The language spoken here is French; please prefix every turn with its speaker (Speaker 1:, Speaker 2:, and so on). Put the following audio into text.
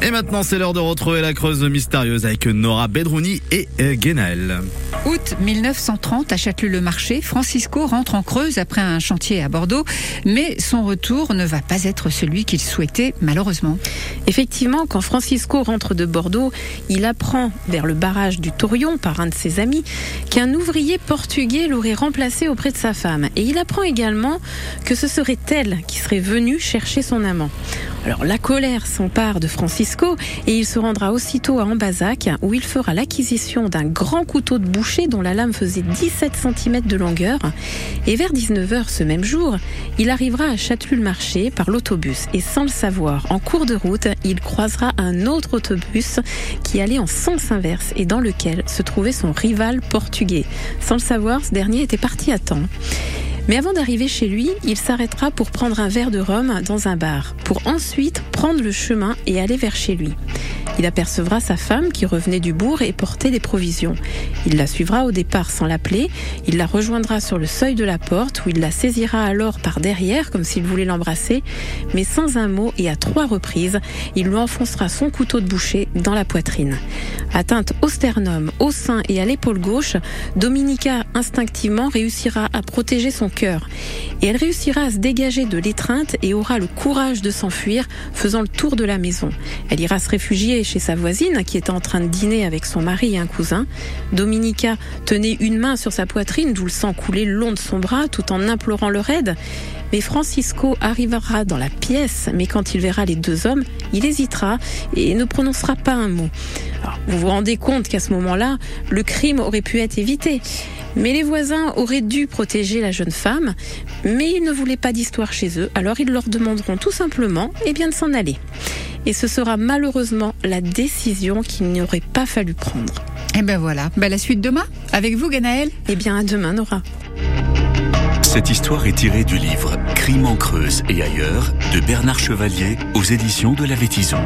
Speaker 1: Et maintenant, c'est l'heure de retrouver la creuse mystérieuse avec Nora Bedrouni et euh, Guénaël.
Speaker 2: Août 1930, à Châtelus-le-Marché, Francisco rentre en Creuse après un chantier à Bordeaux, mais son retour ne va pas être celui qu'il souhaitait, malheureusement.
Speaker 3: Effectivement, quand Francisco rentre de Bordeaux, il apprend vers le barrage du Taurion par un de ses amis qu'un ouvrier portugais l'aurait remplacé auprès de sa femme. Et il apprend également que ce serait elle qui serait venue chercher son amant. Alors la colère s'empare de Francisco et il se rendra aussitôt à Ambazac où il fera l'acquisition d'un grand couteau de boucher dont la lame faisait 17 cm de longueur. Et vers 19h ce même jour, il arrivera à Châtelus-le-Marché par l'autobus et sans le savoir, en cours de route, il croisera un autre autobus qui allait en sens inverse et dans lequel se trouvait son rival portugais. Sans le savoir, ce dernier était parti à temps. Mais avant d'arriver chez lui, il s'arrêtera pour prendre un verre de rhum dans un bar, pour ensuite prendre le chemin et aller vers chez lui. Il apercevra sa femme qui revenait du bourg et portait des provisions. Il la suivra au départ sans l'appeler, il la rejoindra sur le seuil de la porte où il la saisira alors par derrière comme s'il voulait l'embrasser, mais sans un mot et à trois reprises, il lui enfoncera son couteau de boucher dans la poitrine. Atteinte au sternum, au sein et à l'épaule gauche, Dominica instinctivement réussira à protéger son cœur. Et elle réussira à se dégager de l'étreinte et aura le courage de s'enfuir, faisant le tour de la maison. Elle ira se réfugier chez sa voisine qui était en train de dîner avec son mari et un cousin. Dominica tenait une main sur sa poitrine, d'où le sang coulait long de son bras, tout en implorant leur aide. Mais Francisco arrivera dans la pièce, mais quand il verra les deux hommes, il hésitera et ne prononcera pas un mot. Vous vous rendez compte qu'à ce moment-là, le crime aurait pu être évité. Mais les voisins auraient dû protéger la jeune femme, mais ils ne voulaient pas d'histoire chez eux, alors ils leur demanderont tout simplement eh bien, de s'en aller. Et ce sera malheureusement la décision qu'il n'aurait pas fallu prendre.
Speaker 2: Et eh ben voilà, ben la suite demain Avec vous, Ganaël
Speaker 3: Eh bien, à demain, Nora.
Speaker 4: Cette histoire est tirée du livre Crime en Creuse et ailleurs de Bernard Chevalier aux éditions de la Vétison.